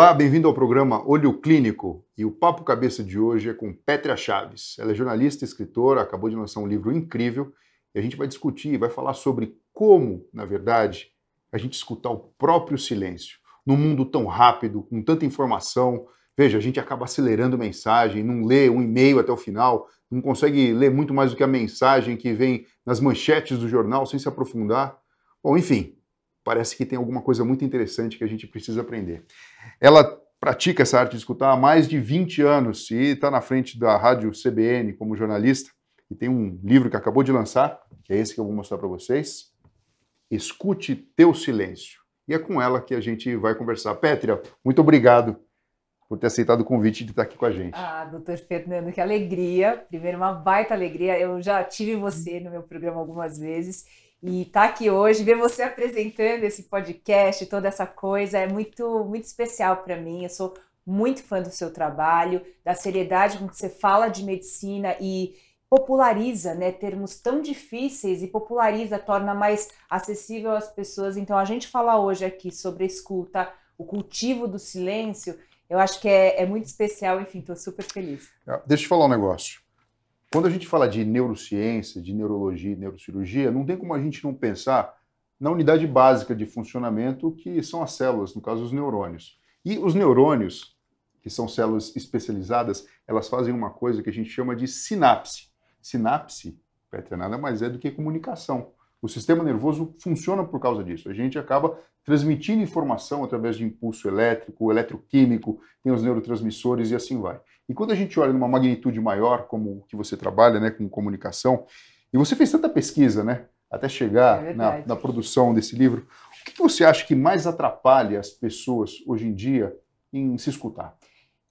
Olá, bem-vindo ao programa Olho Clínico. E o papo cabeça de hoje é com Pétria Chaves. Ela é jornalista escritora, acabou de lançar um livro incrível e a gente vai discutir, vai falar sobre como, na verdade, a gente escutar o próprio silêncio. Num mundo tão rápido, com tanta informação, veja, a gente acaba acelerando mensagem, não lê um e-mail até o final, não consegue ler muito mais do que a mensagem que vem nas manchetes do jornal sem se aprofundar. Bom, enfim, parece que tem alguma coisa muito interessante que a gente precisa aprender. Ela pratica essa arte de escutar há mais de 20 anos e está na frente da rádio CBN como jornalista e tem um livro que acabou de lançar, que é esse que eu vou mostrar para vocês. Escute Teu Silêncio. E é com ela que a gente vai conversar. Pétria, muito obrigado por ter aceitado o convite de estar aqui com a gente. Ah, doutor Fernando, que alegria. Primeiro, uma baita alegria. Eu já tive você no meu programa algumas vezes e estar tá aqui hoje, ver você apresentando esse podcast, toda essa coisa, é muito, muito especial para mim. Eu sou muito fã do seu trabalho, da seriedade com que você fala de medicina e populariza né, termos tão difíceis e populariza, torna mais acessível às pessoas. Então, a gente falar hoje aqui sobre a escuta, o cultivo do silêncio, eu acho que é, é muito especial. Enfim, estou super feliz. Deixa eu te falar um negócio. Quando a gente fala de neurociência, de neurologia, de neurocirurgia, não tem como a gente não pensar na unidade básica de funcionamento que são as células, no caso os neurônios. E os neurônios, que são células especializadas, elas fazem uma coisa que a gente chama de sinapse. Sinapse, Petra, nada mais é do que comunicação. O sistema nervoso funciona por causa disso. A gente acaba transmitindo informação através de impulso elétrico, eletroquímico, tem os neurotransmissores e assim vai. E quando a gente olha numa magnitude maior, como que você trabalha, né, com comunicação, e você fez tanta pesquisa, né, até chegar é na, na, produção desse livro, o que, que você acha que mais atrapalha as pessoas hoje em dia em se escutar?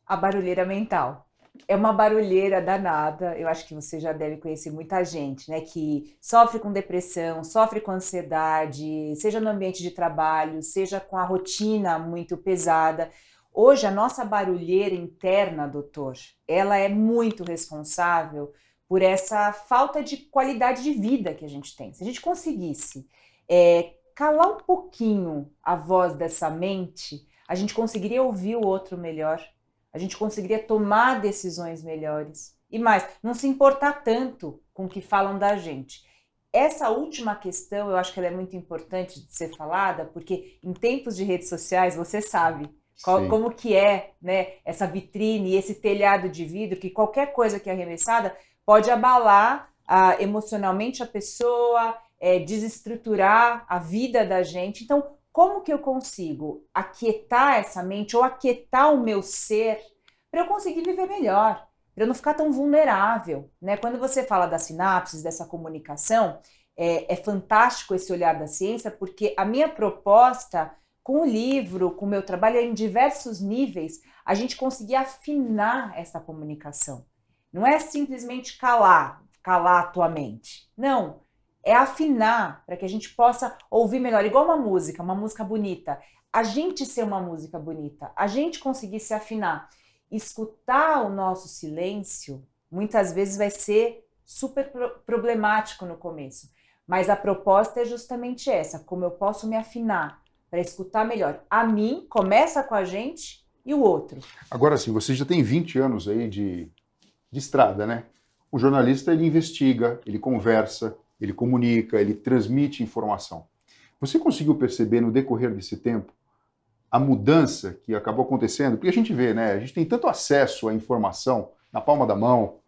A barulheira mental é uma barulheira danada. Eu acho que você já deve conhecer muita gente, né, que sofre com depressão, sofre com ansiedade, seja no ambiente de trabalho, seja com a rotina muito pesada. Hoje a nossa barulheira interna, doutor, ela é muito responsável por essa falta de qualidade de vida que a gente tem. Se a gente conseguisse é, calar um pouquinho a voz dessa mente, a gente conseguiria ouvir o outro melhor a gente conseguiria tomar decisões melhores. E mais, não se importar tanto com o que falam da gente. Essa última questão, eu acho que ela é muito importante de ser falada, porque em tempos de redes sociais, você sabe qual, como que é né, essa vitrine, esse telhado de vidro, que qualquer coisa que é arremessada pode abalar ah, emocionalmente a pessoa, é, desestruturar a vida da gente. Então, como que eu consigo aquietar essa mente ou aquietar o meu ser para eu conseguir viver melhor, para eu não ficar tão vulnerável, né? Quando você fala das sinapses, dessa comunicação, é, é fantástico esse olhar da ciência, porque a minha proposta com o livro, com o meu trabalho, em diversos níveis, a gente conseguir afinar essa comunicação. Não é simplesmente calar, calar a tua mente. Não, é afinar para que a gente possa ouvir melhor, igual uma música, uma música bonita. A gente ser uma música bonita, a gente conseguir se afinar, escutar o nosso silêncio, muitas vezes vai ser super problemático no começo. Mas a proposta é justamente essa: como eu posso me afinar para escutar melhor. A mim, começa com a gente e o outro. Agora sim, você já tem 20 anos aí de, de estrada, né? O jornalista ele investiga, ele conversa, ele comunica, ele transmite informação. Você conseguiu perceber no decorrer desse tempo a mudança que acabou acontecendo? Porque a gente vê, né? A gente tem tanto acesso à informação na palma da mão,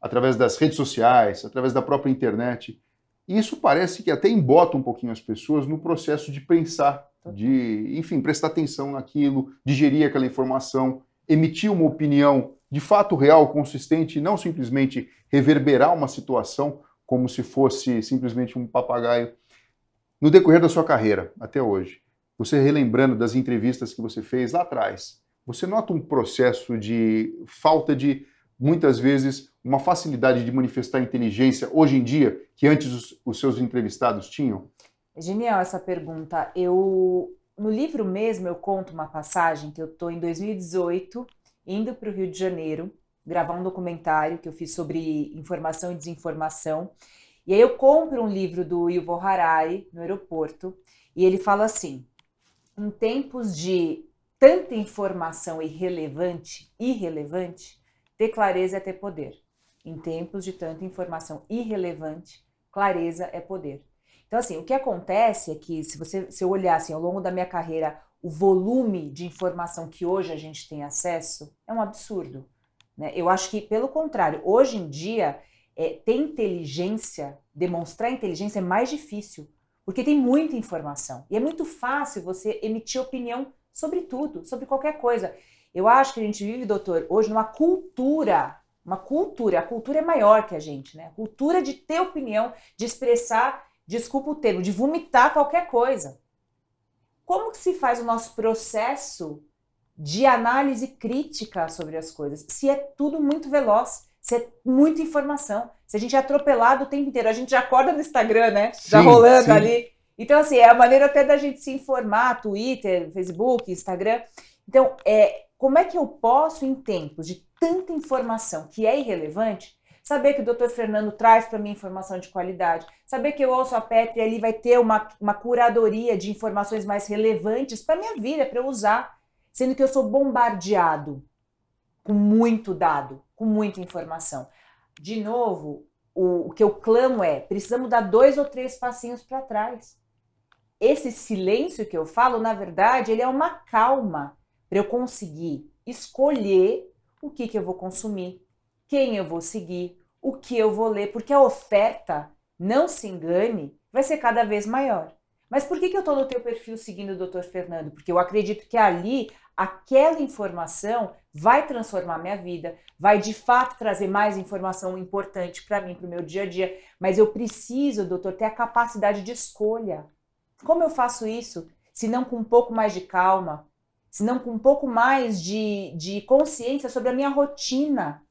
através das redes sociais, através da própria internet. E isso parece que até embota um pouquinho as pessoas no processo de pensar, de, enfim, prestar atenção naquilo, digerir aquela informação, emitir uma opinião de fato real, consistente, não simplesmente reverberar uma situação como se fosse simplesmente um papagaio. No decorrer da sua carreira, até hoje, você relembrando das entrevistas que você fez lá atrás, você nota um processo de falta de, muitas vezes, uma facilidade de manifestar inteligência hoje em dia que antes os, os seus entrevistados tinham? Genial essa pergunta. Eu no livro mesmo eu conto uma passagem que eu estou em 2018 indo para o Rio de Janeiro gravar um documentário que eu fiz sobre informação e desinformação. E aí eu compro um livro do Yuval Harari no aeroporto e ele fala assim: em tempos de tanta informação irrelevante, irrelevante, ter clareza é ter poder. Em tempos de tanta informação irrelevante, clareza é poder. Então, assim, o que acontece é que, se você se eu olhar assim, ao longo da minha carreira, o volume de informação que hoje a gente tem acesso é um absurdo. Né? Eu acho que, pelo contrário, hoje em dia, é, ter inteligência, demonstrar inteligência é mais difícil, porque tem muita informação. E é muito fácil você emitir opinião sobre tudo, sobre qualquer coisa. Eu acho que a gente vive, doutor, hoje numa cultura, uma cultura, a cultura é maior que a gente, né? Cultura de ter opinião, de expressar, desculpa o termo, de vomitar qualquer coisa. Como que se faz o nosso processo de análise crítica sobre as coisas? Se é tudo muito veloz, se é muita informação, se a gente é atropelado o tempo inteiro, a gente já acorda no Instagram, né? Já rolando sim. ali. Então, assim, é a maneira até da gente se informar, Twitter, Facebook, Instagram. Então, é, como é que eu posso, em tempos de tanta informação que é irrelevante, saber que o doutor Fernando traz para mim informação de qualidade, saber que eu ouço a Petri e ali vai ter uma, uma curadoria de informações mais relevantes para minha vida, para eu usar, sendo que eu sou bombardeado com muito dado, com muita informação. De novo, o, o que eu clamo é: precisamos dar dois ou três passinhos para trás. Esse silêncio que eu falo, na verdade, ele é uma calma para eu conseguir escolher o que, que eu vou consumir, quem eu vou seguir, o que eu vou ler, porque a oferta, não se engane, vai ser cada vez maior. Mas por que, que eu estou no teu perfil seguindo o Dr. Fernando? Porque eu acredito que ali aquela informação vai transformar minha vida, vai de fato trazer mais informação importante para mim, para o meu dia a dia. Mas eu preciso, doutor, ter a capacidade de escolha. Como eu faço isso? Se não com um pouco mais de calma, se não com um pouco mais de, de consciência sobre a minha rotina.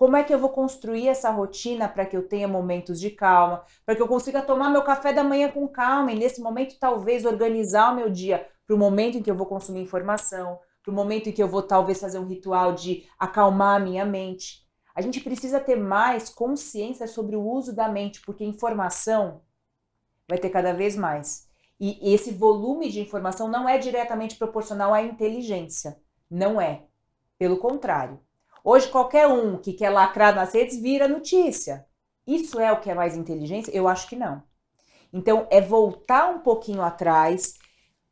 Como é que eu vou construir essa rotina para que eu tenha momentos de calma, para que eu consiga tomar meu café da manhã com calma e nesse momento talvez organizar o meu dia para o momento em que eu vou consumir informação, para o momento em que eu vou talvez fazer um ritual de acalmar a minha mente. A gente precisa ter mais consciência sobre o uso da mente, porque informação vai ter cada vez mais. E esse volume de informação não é diretamente proporcional à inteligência. Não é. Pelo contrário. Hoje, qualquer um que quer lacrar nas redes vira notícia. Isso é o que é mais inteligência? Eu acho que não. Então, é voltar um pouquinho atrás.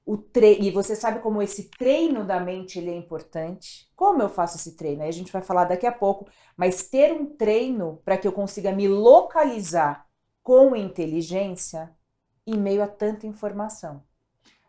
O tre... E você sabe como esse treino da mente ele é importante. Como eu faço esse treino? Aí a gente vai falar daqui a pouco. Mas ter um treino para que eu consiga me localizar com inteligência em meio a tanta informação.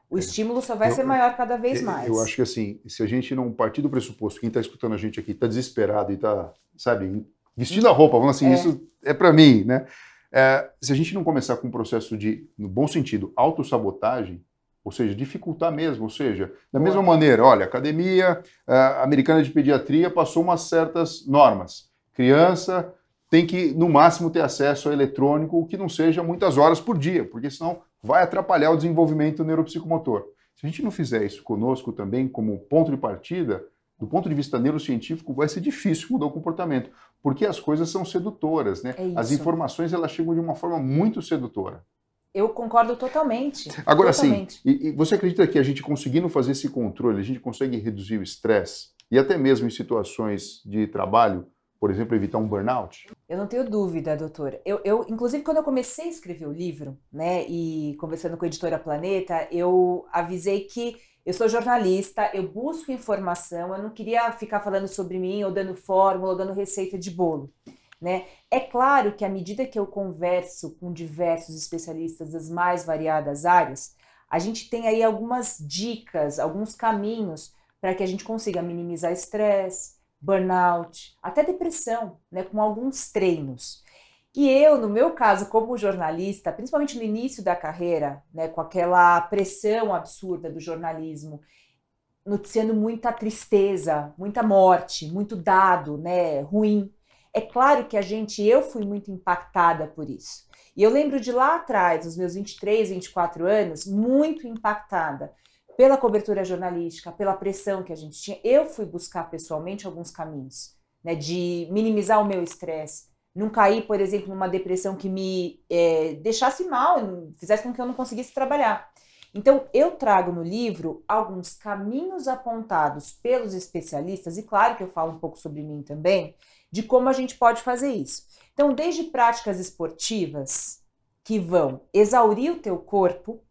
O é. estímulo só vai eu, ser maior cada vez mais. Eu acho que assim, se a gente não partir do pressuposto, quem está escutando a gente aqui está desesperado e está, sabe, vestindo a roupa, falando assim, é. isso é para mim, né? É, se a gente não começar com um processo de, no bom sentido, autossabotagem, ou seja, dificultar mesmo, ou seja, da mesma maneira, olha, a Academia a Americana de Pediatria passou umas certas normas. Criança tem que, no máximo, ter acesso a eletrônico, que não seja muitas horas por dia, porque senão vai atrapalhar o desenvolvimento neuropsicomotor. Se a gente não fizer isso conosco também, como ponto de partida, do ponto de vista neurocientífico, vai ser difícil mudar o comportamento, porque as coisas são sedutoras, né? É as informações elas chegam de uma forma muito sedutora. Eu concordo totalmente. Agora sim, e, e você acredita que a gente conseguindo fazer esse controle, a gente consegue reduzir o estresse e até mesmo em situações de trabalho, por exemplo, evitar um burnout? Eu não tenho dúvida, doutor. Eu, eu, inclusive, quando eu comecei a escrever o livro, né, e conversando com a editora Planeta, eu avisei que eu sou jornalista, eu busco informação, eu não queria ficar falando sobre mim, ou dando fórmula, ou dando receita de bolo. Né? É claro que à medida que eu converso com diversos especialistas das mais variadas áreas, a gente tem aí algumas dicas, alguns caminhos para que a gente consiga minimizar estresse, burnout, até depressão, né, com alguns treinos. E eu, no meu caso, como jornalista, principalmente no início da carreira, né, com aquela pressão absurda do jornalismo, noticiando muita tristeza, muita morte, muito dado, né, ruim. É claro que a gente, eu fui muito impactada por isso. E eu lembro de lá atrás, os meus 23, 24 anos, muito impactada pela cobertura jornalística, pela pressão que a gente tinha, eu fui buscar pessoalmente alguns caminhos, né, de minimizar o meu estresse, não cair, por exemplo, numa depressão que me é, deixasse mal, fizesse com que eu não conseguisse trabalhar. Então, eu trago no livro alguns caminhos apontados pelos especialistas, e claro que eu falo um pouco sobre mim também, de como a gente pode fazer isso. Então, desde práticas esportivas que vão exaurir o teu corpo,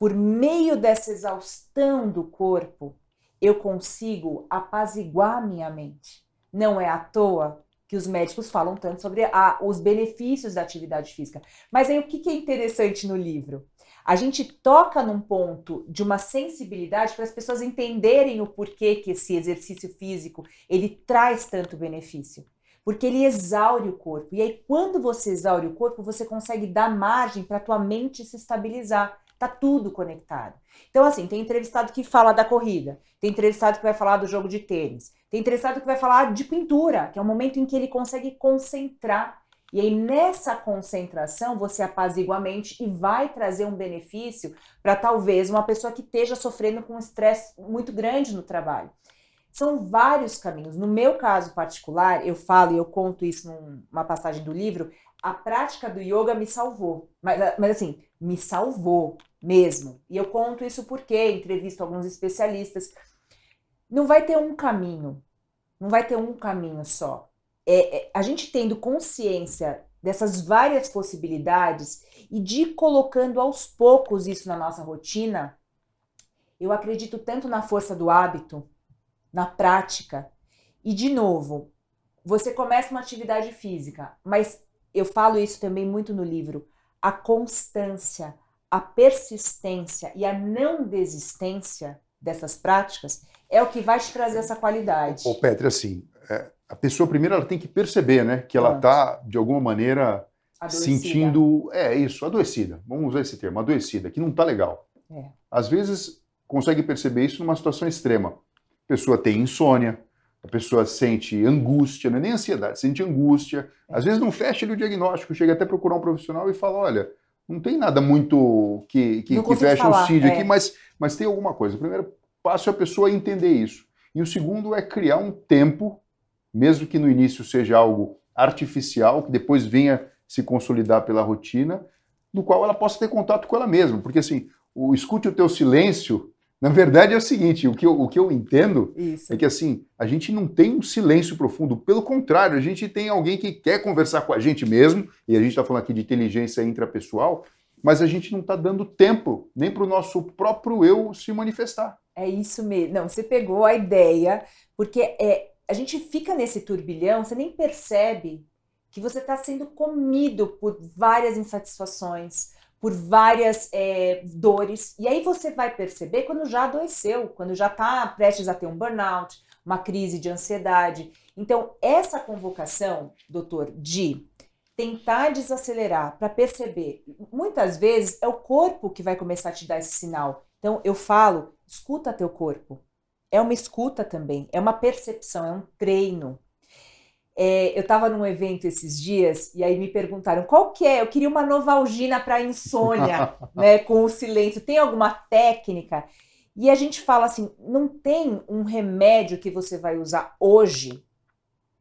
por meio dessa exaustão do corpo, eu consigo apaziguar minha mente. Não é à toa que os médicos falam tanto sobre a, os benefícios da atividade física. Mas aí o que, que é interessante no livro? A gente toca num ponto de uma sensibilidade para as pessoas entenderem o porquê que esse exercício físico ele traz tanto benefício. Porque ele exaure o corpo. E aí, quando você exaure o corpo, você consegue dar margem para a tua mente se estabilizar. Tá tudo conectado. Então, assim, tem entrevistado que fala da corrida, tem entrevistado que vai falar do jogo de tênis, tem entrevistado que vai falar de pintura, que é o momento em que ele consegue concentrar. E aí, nessa concentração, você apazigua a mente e vai trazer um benefício para talvez uma pessoa que esteja sofrendo com um estresse muito grande no trabalho. São vários caminhos. No meu caso particular, eu falo e eu conto isso numa passagem do livro, a prática do yoga me salvou. Mas, mas assim, me salvou mesmo. E eu conto isso porque entrevisto alguns especialistas. Não vai ter um caminho, não vai ter um caminho só. É, é, a gente tendo consciência dessas várias possibilidades e de colocando aos poucos isso na nossa rotina, eu acredito tanto na força do hábito, na prática. E de novo, você começa uma atividade física, mas eu falo isso também muito no livro, a constância, a persistência e a não desistência dessas práticas é o que vai te trazer essa qualidade. Ô, Petri, assim, é, a pessoa primeiro ela tem que perceber, né, que ela está de alguma maneira adoecida. sentindo, é isso, adoecida. Vamos usar esse termo, adoecida, que não está legal. É. Às vezes consegue perceber isso numa situação extrema. A pessoa tem insônia, a pessoa sente angústia, não é nem ansiedade, sente angústia. É. Às vezes não fecha o diagnóstico, chega até procurar um profissional e fala, olha, não tem nada muito que, que, que fecha falar, o CID é. aqui, mas, mas tem alguma coisa. O primeiro passo é a pessoa entender isso. E o segundo é criar um tempo, mesmo que no início seja algo artificial, que depois venha se consolidar pela rotina, do qual ela possa ter contato com ela mesma. Porque assim, o escute o teu silêncio na verdade é o seguinte, o que eu, o que eu entendo Isso. é que assim, a gente não tem um silêncio profundo, pelo contrário, a gente tem alguém que quer conversar com a gente mesmo, e a gente está falando aqui de inteligência intrapessoal, mas a gente não está dando tempo nem para o nosso próprio eu se manifestar. É isso mesmo. Não, você pegou a ideia, porque é, a gente fica nesse turbilhão, você nem percebe que você está sendo comido por várias insatisfações, por várias é, dores. E aí você vai perceber quando já adoeceu, quando já está prestes a ter um burnout, uma crise de ansiedade. Então, essa convocação, doutor, de tentar desacelerar para perceber, muitas vezes é o corpo que vai começar a te dar esse sinal. Então, eu falo, escuta teu corpo. É uma escuta também, é uma percepção, é um treino. É, eu estava num evento esses dias e aí me perguntaram qual que é. Eu queria uma novalgina para insônia, né? Com o silêncio. Tem alguma técnica? E a gente fala assim: não tem um remédio que você vai usar hoje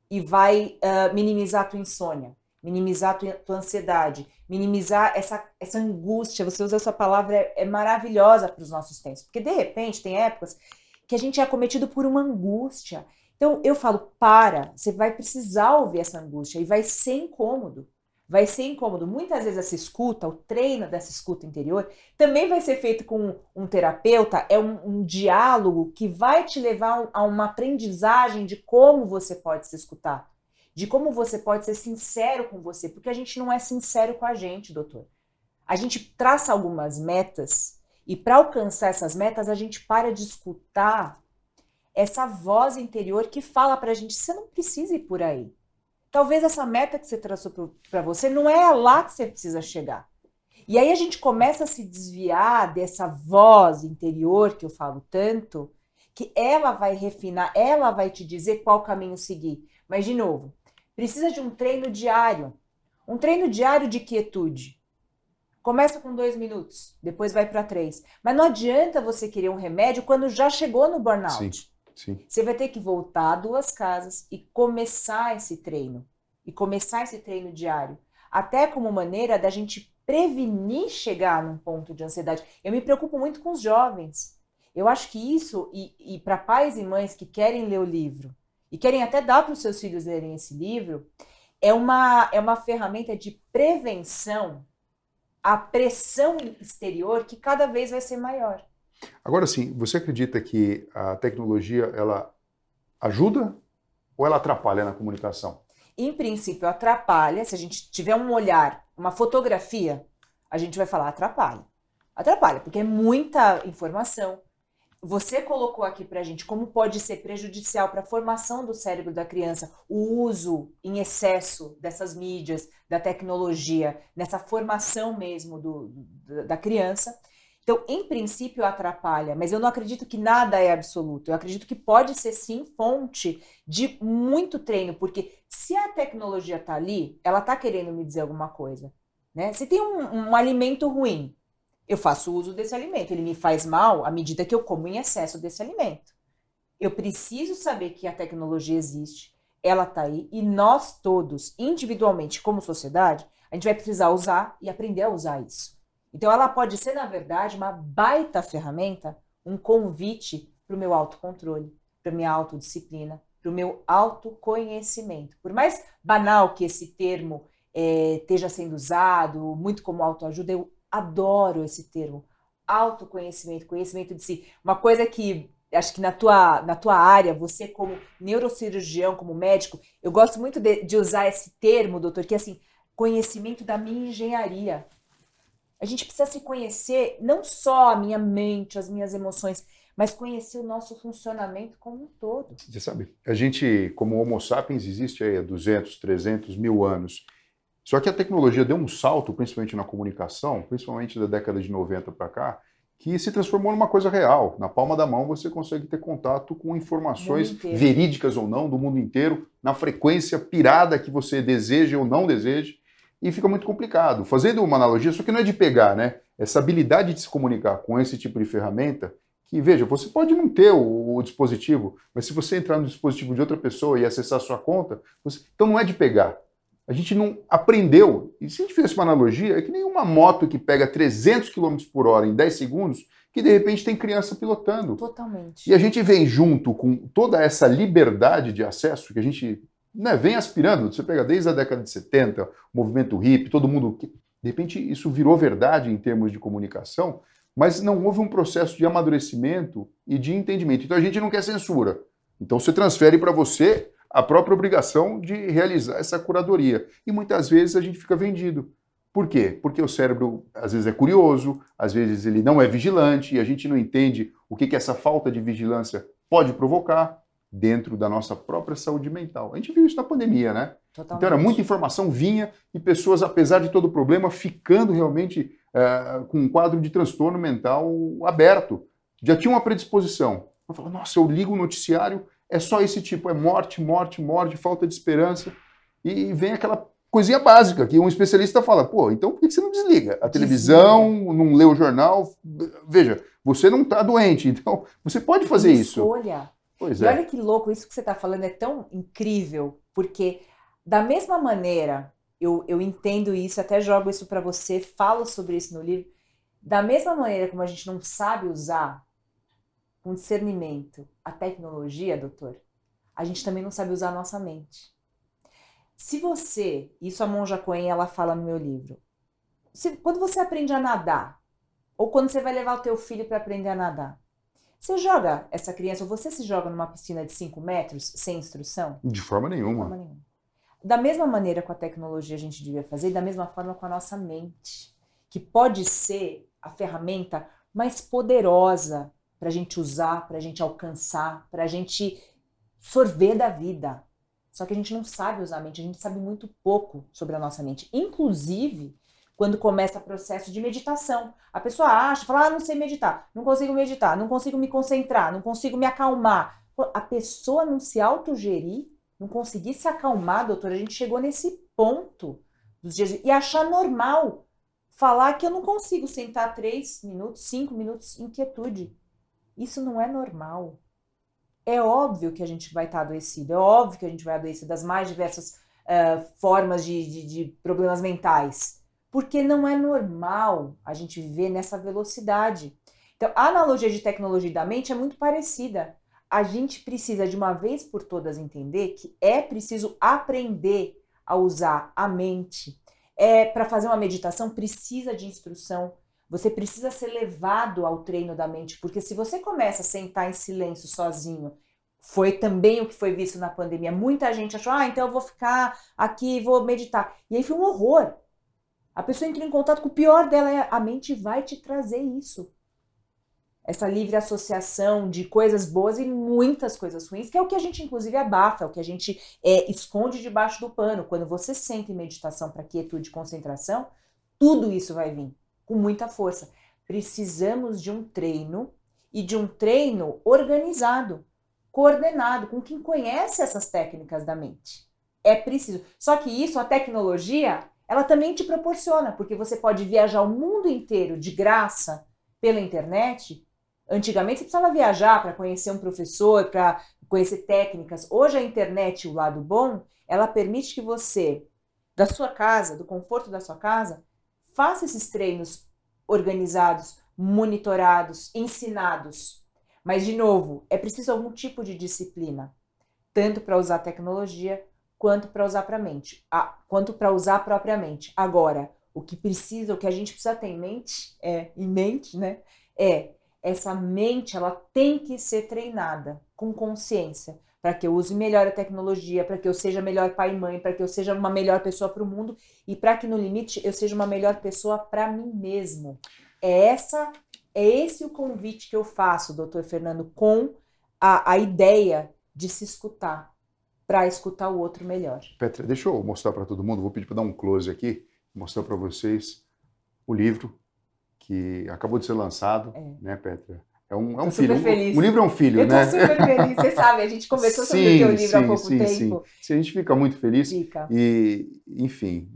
e vai uh, minimizar a tua insônia, minimizar a tua, tua, ansiedade, minimizar essa, essa angústia. Você usa essa palavra, é, é maravilhosa para os nossos tempos, porque de repente tem épocas que a gente é acometido por uma angústia então eu falo, para, você vai precisar ouvir essa angústia e vai ser incômodo. Vai ser incômodo. Muitas vezes essa escuta, o treino dessa escuta interior, também vai ser feito com um terapeuta, é um, um diálogo que vai te levar a uma aprendizagem de como você pode se escutar, de como você pode ser sincero com você, porque a gente não é sincero com a gente, doutor. A gente traça algumas metas e para alcançar essas metas a gente para de escutar essa voz interior que fala pra gente: você não precisa ir por aí. Talvez essa meta que você traçou para você não é lá que você precisa chegar. E aí a gente começa a se desviar dessa voz interior que eu falo tanto, que ela vai refinar, ela vai te dizer qual caminho seguir. Mas, de novo, precisa de um treino diário. Um treino diário de quietude. Começa com dois minutos, depois vai para três. Mas não adianta você querer um remédio quando já chegou no burnout. Sim. Você vai ter que voltar duas casas e começar esse treino. E começar esse treino diário. Até como maneira da gente prevenir chegar num ponto de ansiedade. Eu me preocupo muito com os jovens. Eu acho que isso, e, e para pais e mães que querem ler o livro, e querem até dar para os seus filhos lerem esse livro, é uma, é uma ferramenta de prevenção à pressão exterior que cada vez vai ser maior. Agora sim, você acredita que a tecnologia ela ajuda ou ela atrapalha na comunicação? Em princípio, atrapalha. Se a gente tiver um olhar, uma fotografia, a gente vai falar atrapalha. Atrapalha, porque é muita informação, você colocou aqui para a gente como pode ser prejudicial para a formação do cérebro da criança o uso em excesso dessas mídias, da tecnologia, nessa formação mesmo do, da criança. Então, em princípio, atrapalha, mas eu não acredito que nada é absoluto. Eu acredito que pode ser sim fonte de muito treino, porque se a tecnologia está ali, ela está querendo me dizer alguma coisa. Né? Se tem um, um alimento ruim, eu faço uso desse alimento. Ele me faz mal à medida que eu como em excesso desse alimento. Eu preciso saber que a tecnologia existe, ela está aí, e nós todos, individualmente, como sociedade, a gente vai precisar usar e aprender a usar isso. Então, ela pode ser, na verdade, uma baita ferramenta, um convite para o meu autocontrole, para minha autodisciplina, para o meu autoconhecimento. Por mais banal que esse termo é, esteja sendo usado, muito como autoajuda, eu adoro esse termo. Autoconhecimento, conhecimento de si. Uma coisa que acho que na tua, na tua área, você como neurocirurgião, como médico, eu gosto muito de, de usar esse termo, doutor, que é assim, conhecimento da minha engenharia. A gente precisa se conhecer, não só a minha mente, as minhas emoções, mas conhecer o nosso funcionamento como um todo. Você sabe, a gente, como Homo sapiens, existe aí há 200, 300 mil anos. Só que a tecnologia deu um salto, principalmente na comunicação, principalmente da década de 90 para cá, que se transformou numa coisa real. Na palma da mão você consegue ter contato com informações verídicas ou não do mundo inteiro, na frequência pirada que você deseja ou não deseja, e fica muito complicado. Fazendo uma analogia, só que não é de pegar, né? Essa habilidade de se comunicar com esse tipo de ferramenta, que veja, você pode não ter o, o dispositivo, mas se você entrar no dispositivo de outra pessoa e acessar a sua conta, você... então não é de pegar. A gente não aprendeu. E se a gente fizesse uma analogia, é que nem uma moto que pega 300 km por hora em 10 segundos, que de repente tem criança pilotando. Totalmente. E a gente vem junto com toda essa liberdade de acesso que a gente né, vem aspirando. Você pega desde a década de 70, o movimento hippie, todo mundo. De repente isso virou verdade em termos de comunicação, mas não houve um processo de amadurecimento e de entendimento. Então a gente não quer censura. Então você transfere para você a própria obrigação de realizar essa curadoria. E muitas vezes a gente fica vendido. Por quê? Porque o cérebro às vezes é curioso, às vezes ele não é vigilante e a gente não entende o que, que essa falta de vigilância pode provocar dentro da nossa própria saúde mental. A gente viu isso na pandemia, né? Totalmente. Então era muita informação vinha e pessoas, apesar de todo o problema, ficando realmente é, com um quadro de transtorno mental aberto. Já tinha uma predisposição. Eu falo, nossa, eu ligo o noticiário é só esse tipo, é morte, morte, morte, falta de esperança. E vem aquela coisinha básica que um especialista fala, pô, então por que você não desliga? A televisão, desliga. não lê o jornal. Veja, você não está doente, então você pode fazer isso. Escolha. Pois e é. olha que louco, isso que você está falando é tão incrível, porque da mesma maneira, eu, eu entendo isso, até jogo isso para você, falo sobre isso no livro, da mesma maneira como a gente não sabe usar com discernimento a tecnologia, doutor, a gente também não sabe usar a nossa mente. Se você, isso a Monja Coen ela fala no meu livro, se, quando você aprende a nadar, ou quando você vai levar o teu filho para aprender a nadar, você joga essa criança, ou você se joga numa piscina de 5 metros sem instrução? De forma nenhuma. De forma nenhuma. Da mesma maneira com a tecnologia a gente devia fazer, e da mesma forma com a nossa mente, que pode ser a ferramenta mais poderosa para a gente usar, para a gente alcançar, para a gente sorver da vida. Só que a gente não sabe usar a mente, a gente sabe muito pouco sobre a nossa mente. Inclusive, quando começa o processo de meditação. A pessoa acha, fala, ah, não sei meditar, não consigo meditar, não consigo me concentrar, não consigo me acalmar. A pessoa não se autogerir, não conseguir se acalmar, doutora, a gente chegou nesse ponto dos dias e achar normal falar que eu não consigo sentar três minutos, cinco minutos em quietude. Isso não é normal. É óbvio que a gente vai estar adoecido, é óbvio que a gente vai adoecer das mais diversas uh, formas de, de, de problemas mentais. Porque não é normal a gente viver nessa velocidade. Então, a analogia de tecnologia da mente é muito parecida. A gente precisa, de uma vez por todas, entender que é preciso aprender a usar a mente. É, Para fazer uma meditação, precisa de instrução. Você precisa ser levado ao treino da mente, porque se você começa a sentar em silêncio sozinho, foi também o que foi visto na pandemia. Muita gente achou, ah, então eu vou ficar aqui, vou meditar. E aí foi um horror. A pessoa entra em contato com o pior dela, é a mente vai te trazer isso essa livre associação de coisas boas e muitas coisas ruins, que é o que a gente inclusive abafa, é o que a gente é, esconde debaixo do pano. Quando você sente meditação para quietude e concentração, tudo isso vai vir com muita força. Precisamos de um treino e de um treino organizado, coordenado, com quem conhece essas técnicas da mente. É preciso. Só que isso, a tecnologia, ela também te proporciona, porque você pode viajar o mundo inteiro de graça pela internet Antigamente você precisava viajar para conhecer um professor, para conhecer técnicas. Hoje a internet, o lado bom, ela permite que você, da sua casa, do conforto da sua casa, faça esses treinos organizados, monitorados, ensinados. Mas, de novo, é preciso algum tipo de disciplina, tanto para usar tecnologia quanto para usar para mente, ah, quanto para usar propriamente. Agora, o que precisa, o que a gente precisa ter em mente, é, em mente, né, é essa mente ela tem que ser treinada com consciência para que eu use melhor a tecnologia, para que eu seja melhor pai e mãe, para que eu seja uma melhor pessoa para o mundo e para que no limite eu seja uma melhor pessoa para mim mesmo. É essa é esse o convite que eu faço, doutor Fernando, com a, a ideia de se escutar, para escutar o outro melhor. Petra, deixa eu mostrar para todo mundo, vou pedir para dar um close aqui, mostrar para vocês o livro que acabou de ser lançado, é. né, Petra? É um, é um filho. Um, um, livro é um filho, eu né? Eu super feliz, você sabe, a gente conversou sim, sobre o teu livro sim, há pouco sim, tempo. Sim, a gente fica muito feliz. Fica. E, enfim,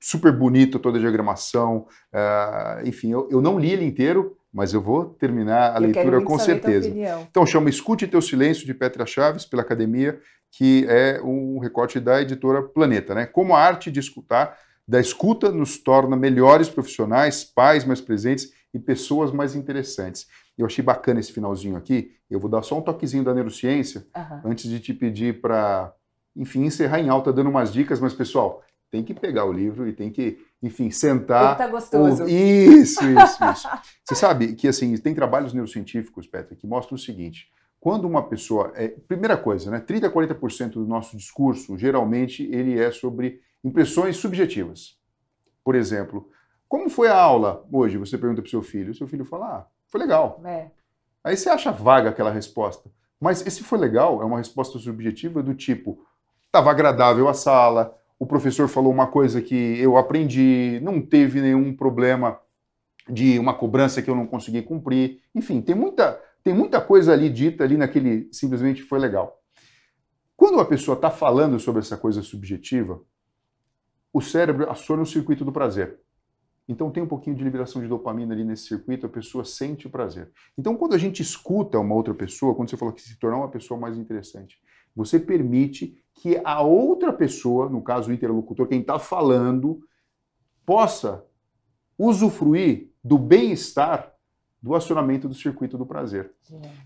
super bonito toda a diagramação. Uh, enfim, eu, eu não li ele inteiro, mas eu vou terminar a eu leitura com certeza. Então chama Escute Teu Silêncio, de Petra Chaves, pela Academia, que é um recorte da editora Planeta, né? Como a arte de escutar da escuta nos torna melhores profissionais, pais mais presentes e pessoas mais interessantes. Eu achei bacana esse finalzinho aqui. Eu vou dar só um toquezinho da neurociência uhum. antes de te pedir para, enfim, encerrar em alta dando umas dicas, mas pessoal, tem que pegar o livro e tem que, enfim, sentar. Tá gostoso. Ou... Isso, isso, isso. Você sabe que assim, tem trabalhos neurocientíficos, Petra, que mostram o seguinte: quando uma pessoa. É, primeira coisa, né? 30 a 40% do nosso discurso, geralmente, ele é sobre impressões subjetivas. Por exemplo, como foi a aula hoje? Você pergunta para o seu filho, seu filho fala, ah, foi legal. É. Aí você acha vaga aquela resposta. Mas esse foi legal é uma resposta subjetiva do tipo, estava agradável a sala, o professor falou uma coisa que eu aprendi, não teve nenhum problema de uma cobrança que eu não consegui cumprir. Enfim, tem muita, tem muita coisa ali dita ali naquele simplesmente foi legal. Quando uma pessoa está falando sobre essa coisa subjetiva, o cérebro aciona o circuito do prazer. Então tem um pouquinho de liberação de dopamina ali nesse circuito, a pessoa sente o prazer. Então quando a gente escuta uma outra pessoa, quando você falou que se tornar uma pessoa mais interessante, você permite que a outra pessoa, no caso o interlocutor, quem está falando, possa usufruir do bem-estar do acionamento do circuito do prazer.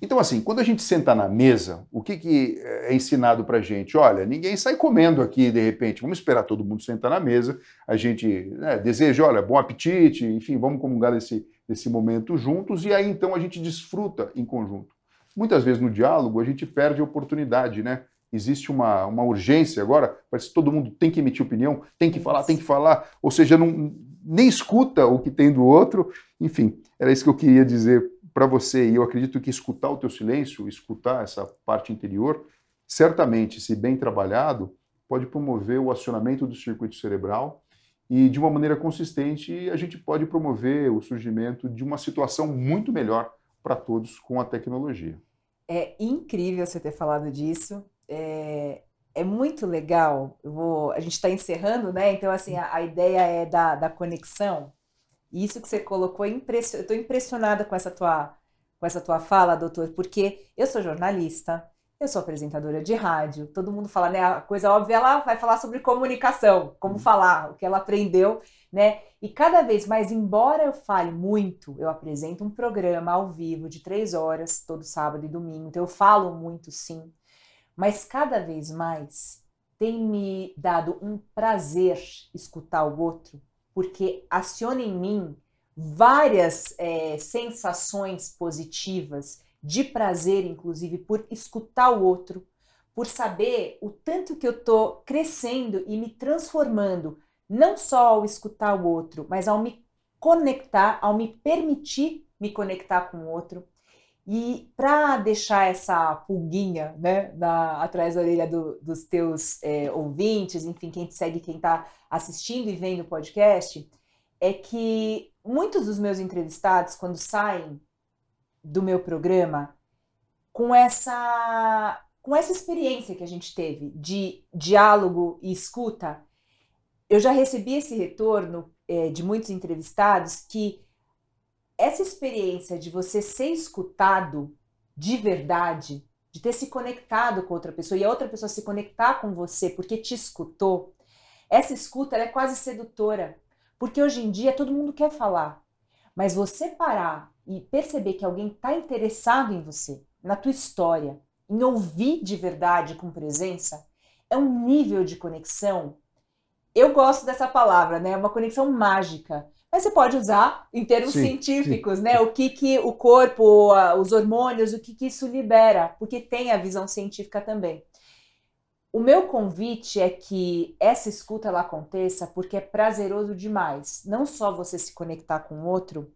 Então, assim, quando a gente senta na mesa, o que, que é ensinado pra gente? Olha, ninguém sai comendo aqui de repente, vamos esperar todo mundo sentar na mesa, a gente né, deseja, olha, bom apetite, enfim, vamos comungar desse, desse momento juntos, e aí então a gente desfruta em conjunto. Muitas vezes no diálogo a gente perde a oportunidade, né? Existe uma, uma urgência agora, parece que todo mundo tem que emitir opinião, tem que falar, tem que falar, ou seja, não, nem escuta o que tem do outro. Enfim, era isso que eu queria dizer para você. E eu acredito que escutar o teu silêncio, escutar essa parte interior, certamente, se bem trabalhado, pode promover o acionamento do circuito cerebral e, de uma maneira consistente, a gente pode promover o surgimento de uma situação muito melhor para todos com a tecnologia. É incrível você ter falado disso. É, é muito legal. Vou, a gente está encerrando, né? Então, assim, a, a, ideia é da, da conexão. E isso que você colocou, é eu estou impressionada com essa, tua, com essa tua fala, doutor, porque eu sou jornalista, Eu sou apresentadora de rádio. Todo mundo fala, né? A coisa óbvia, ela vai falar sobre comunicação, como uhum. falar, o que ela aprendeu, né? E cada vez mais, embora eu fale muito, eu apresento um programa ao vivo de três horas, todo sábado e domingo. Então eu falo muito, sim. Mas cada vez mais tem me dado um prazer escutar o outro, porque aciona em mim várias é, sensações positivas, de prazer, inclusive, por escutar o outro, por saber o tanto que eu estou crescendo e me transformando, não só ao escutar o outro, mas ao me conectar, ao me permitir me conectar com o outro. E para deixar essa pulguinha né, na, atrás da orelha do, dos teus é, ouvintes, enfim, quem te segue, quem está assistindo e vendo o podcast, é que muitos dos meus entrevistados, quando saem do meu programa, com essa, com essa experiência que a gente teve de diálogo e escuta, eu já recebi esse retorno é, de muitos entrevistados que essa experiência de você ser escutado de verdade, de ter se conectado com outra pessoa e a outra pessoa se conectar com você porque te escutou, essa escuta é quase sedutora. Porque hoje em dia todo mundo quer falar, mas você parar e perceber que alguém está interessado em você, na tua história, em ouvir de verdade com presença, é um nível de conexão. Eu gosto dessa palavra, né? É uma conexão mágica. Mas você pode usar em termos sim, científicos, sim. né? O que, que o corpo, os hormônios, o que, que isso libera, porque tem a visão científica também. O meu convite é que essa escuta ela aconteça porque é prazeroso demais. Não só você se conectar com o outro,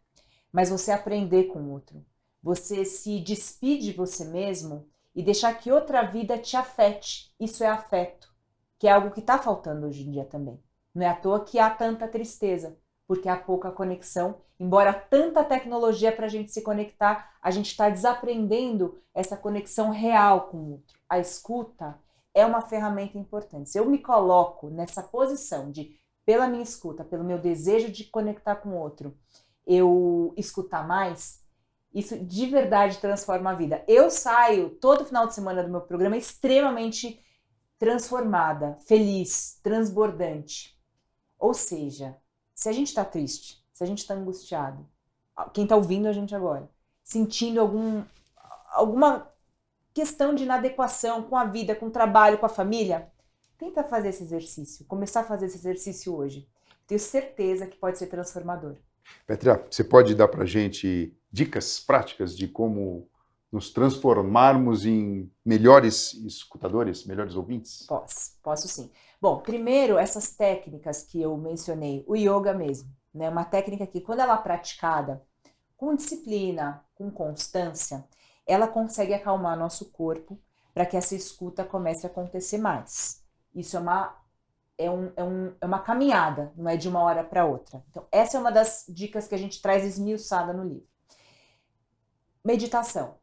mas você aprender com o outro. Você se despedir de você mesmo e deixar que outra vida te afete. Isso é afeto, que é algo que está faltando hoje em dia também. Não é à toa que há tanta tristeza, porque há pouca conexão. Embora tanta tecnologia para a gente se conectar, a gente está desaprendendo essa conexão real com o outro. A escuta é uma ferramenta importante. Se eu me coloco nessa posição de, pela minha escuta, pelo meu desejo de conectar com o outro, eu escutar mais, isso de verdade transforma a vida. Eu saio todo final de semana do meu programa extremamente transformada, feliz, transbordante. Ou seja, se a gente está triste, se a gente está angustiado, quem está ouvindo a gente agora, sentindo algum, alguma questão de inadequação com a vida, com o trabalho, com a família, tenta fazer esse exercício, começar a fazer esse exercício hoje. Tenho certeza que pode ser transformador. Petra, você pode dar para gente dicas práticas de como nos transformarmos em melhores escutadores, melhores ouvintes? Posso, posso sim. Bom, primeiro essas técnicas que eu mencionei, o yoga mesmo, né? Uma técnica que quando ela é praticada com disciplina, com constância, ela consegue acalmar nosso corpo para que essa escuta comece a acontecer mais. Isso é uma, é, um, é, um, é uma caminhada, não é de uma hora para outra. Então, essa é uma das dicas que a gente traz esmiuçada no livro. Meditação.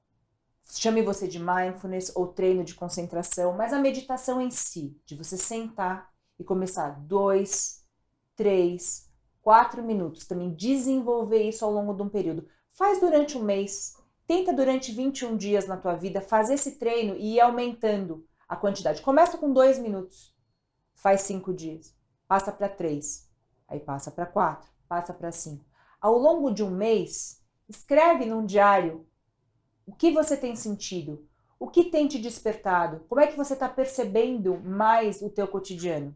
Chame você de mindfulness ou treino de concentração, mas a meditação em si, de você sentar e começar dois, três, quatro minutos, também desenvolver isso ao longo de um período. Faz durante um mês, Tenta durante 21 dias na tua vida fazer esse treino e ir aumentando a quantidade. Começa com dois minutos, faz cinco dias, passa para três, aí passa para quatro, passa para cinco. Ao longo de um mês, escreve num diário o que você tem sentido, o que tem te despertado, como é que você está percebendo mais o teu cotidiano.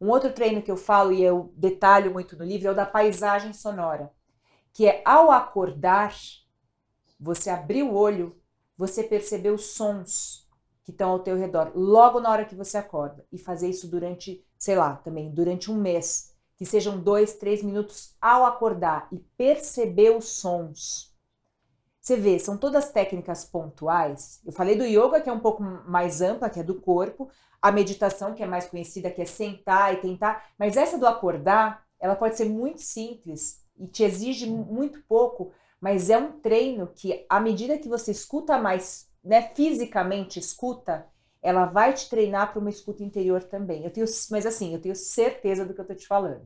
Um outro treino que eu falo e eu detalho muito no livro é o da paisagem sonora, que é ao acordar você abrir o olho, você perceber os sons que estão ao teu redor, logo na hora que você acorda. E fazer isso durante, sei lá, também durante um mês. Que sejam dois, três minutos ao acordar e perceber os sons. Você vê, são todas técnicas pontuais. Eu falei do yoga, que é um pouco mais ampla, que é do corpo, a meditação, que é mais conhecida, que é sentar e tentar, mas essa do acordar, ela pode ser muito simples e te exige muito pouco, mas é um treino que, à medida que você escuta mais, né, fisicamente escuta, ela vai te treinar para uma escuta interior também. Eu tenho, mas assim, eu tenho certeza do que eu estou te falando.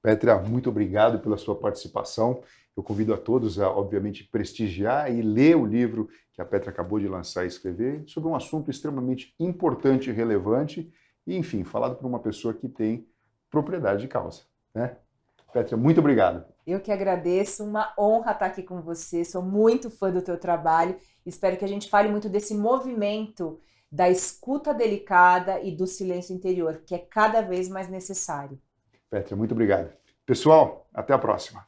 Petra, muito obrigado pela sua participação. Eu convido a todos a, obviamente, prestigiar e ler o livro que a Petra acabou de lançar e escrever sobre um assunto extremamente importante e relevante e, enfim, falado por uma pessoa que tem propriedade de causa. Né? Petra, muito obrigado. Eu que agradeço, uma honra estar aqui com você, sou muito fã do teu trabalho, espero que a gente fale muito desse movimento da escuta delicada e do silêncio interior, que é cada vez mais necessário. Petra, muito obrigado. Pessoal, até a próxima.